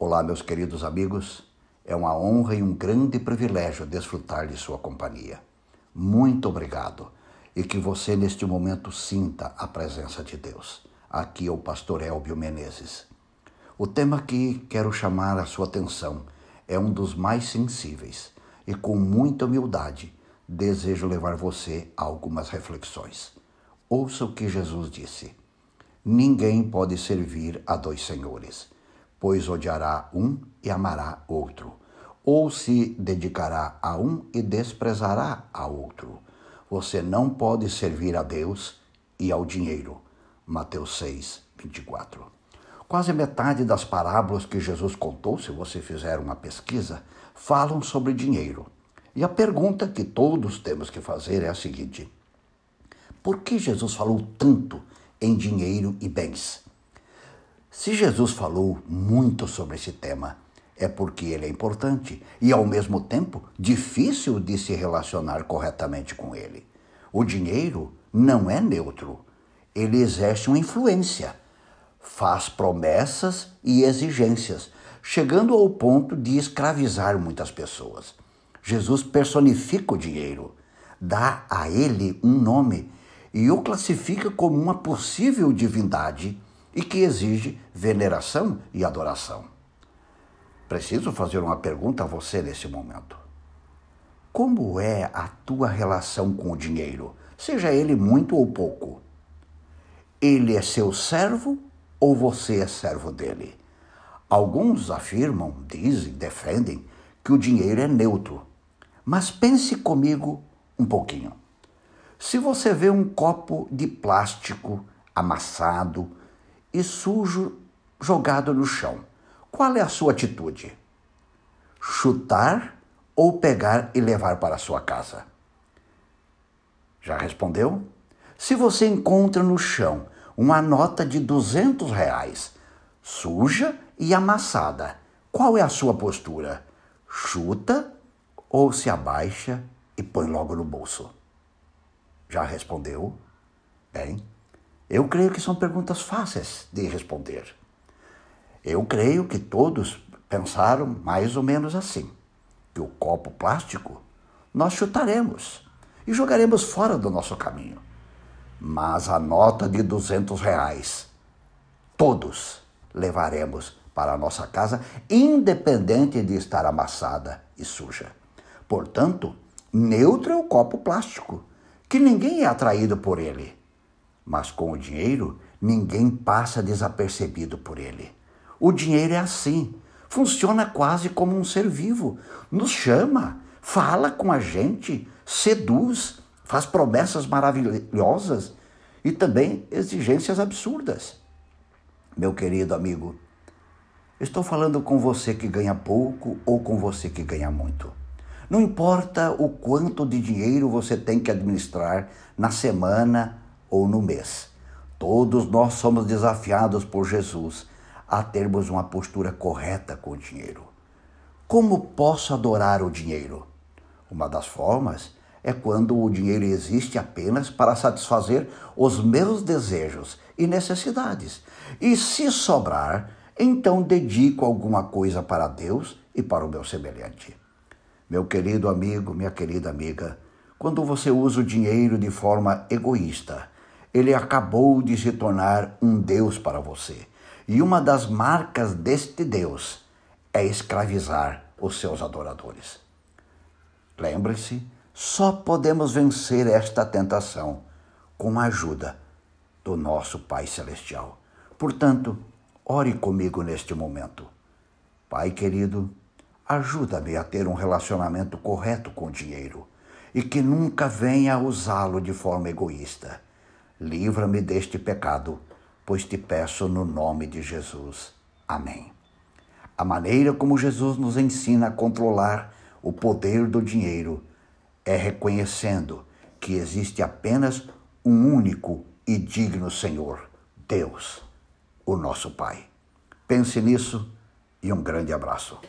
Olá, meus queridos amigos. É uma honra e um grande privilégio desfrutar de sua companhia. Muito obrigado e que você neste momento sinta a presença de Deus. Aqui é o pastor Elbio Menezes. O tema que quero chamar a sua atenção é um dos mais sensíveis e com muita humildade desejo levar você a algumas reflexões. Ouça o que Jesus disse: Ninguém pode servir a dois senhores, pois odiará um e amará outro, ou se dedicará a um e desprezará a outro. Você não pode servir a Deus e ao dinheiro. Mateus 6, 24. Quase metade das parábolas que Jesus contou, se você fizer uma pesquisa, falam sobre dinheiro. E a pergunta que todos temos que fazer é a seguinte: por que Jesus falou tanto em dinheiro e bens? Se Jesus falou muito sobre esse tema, é porque ele é importante e, ao mesmo tempo, difícil de se relacionar corretamente com ele. O dinheiro não é neutro, ele exerce uma influência, faz promessas e exigências, chegando ao ponto de escravizar muitas pessoas. Jesus personifica o dinheiro, dá a ele um nome e o classifica como uma possível divindade e que exige veneração e adoração. Preciso fazer uma pergunta a você nesse momento. Como é a tua relação com o dinheiro, seja ele muito ou pouco? Ele é seu servo ou você é servo dele? Alguns afirmam, dizem, defendem que o dinheiro é neutro. Mas pense comigo um pouquinho. Se você vê um copo de plástico amassado e sujo jogado no chão, qual é a sua atitude? Chutar ou pegar e levar para sua casa? Já respondeu? Se você encontra no chão uma nota de 200 reais, suja e amassada, qual é a sua postura? Chuta ou se abaixa e põe logo no bolso? Já respondeu? Bem, eu creio que são perguntas fáceis de responder. Eu creio que todos pensaram mais ou menos assim: que o copo plástico nós chutaremos e jogaremos fora do nosso caminho. Mas a nota de 200 reais, todos levaremos para a nossa casa, independente de estar amassada e suja. Portanto, neutro é o copo plástico que ninguém é atraído por ele. Mas com o dinheiro, ninguém passa desapercebido por ele. O dinheiro é assim, funciona quase como um ser vivo. Nos chama, fala com a gente, seduz, faz promessas maravilhosas e também exigências absurdas. Meu querido amigo, estou falando com você que ganha pouco ou com você que ganha muito. Não importa o quanto de dinheiro você tem que administrar na semana ou no mês. Todos nós somos desafiados por Jesus a termos uma postura correta com o dinheiro. Como posso adorar o dinheiro? Uma das formas é quando o dinheiro existe apenas para satisfazer os meus desejos e necessidades. E se sobrar, então dedico alguma coisa para Deus e para o meu semelhante. Meu querido amigo, minha querida amiga, quando você usa o dinheiro de forma egoísta, ele acabou de se tornar um Deus para você. E uma das marcas deste Deus é escravizar os seus adoradores. Lembre-se, só podemos vencer esta tentação com a ajuda do nosso Pai Celestial. Portanto, ore comigo neste momento. Pai querido, Ajuda-me a ter um relacionamento correto com o dinheiro e que nunca venha a usá-lo de forma egoísta. Livra-me deste pecado, pois te peço no nome de Jesus. Amém. A maneira como Jesus nos ensina a controlar o poder do dinheiro é reconhecendo que existe apenas um único e digno Senhor, Deus, o nosso Pai. Pense nisso e um grande abraço.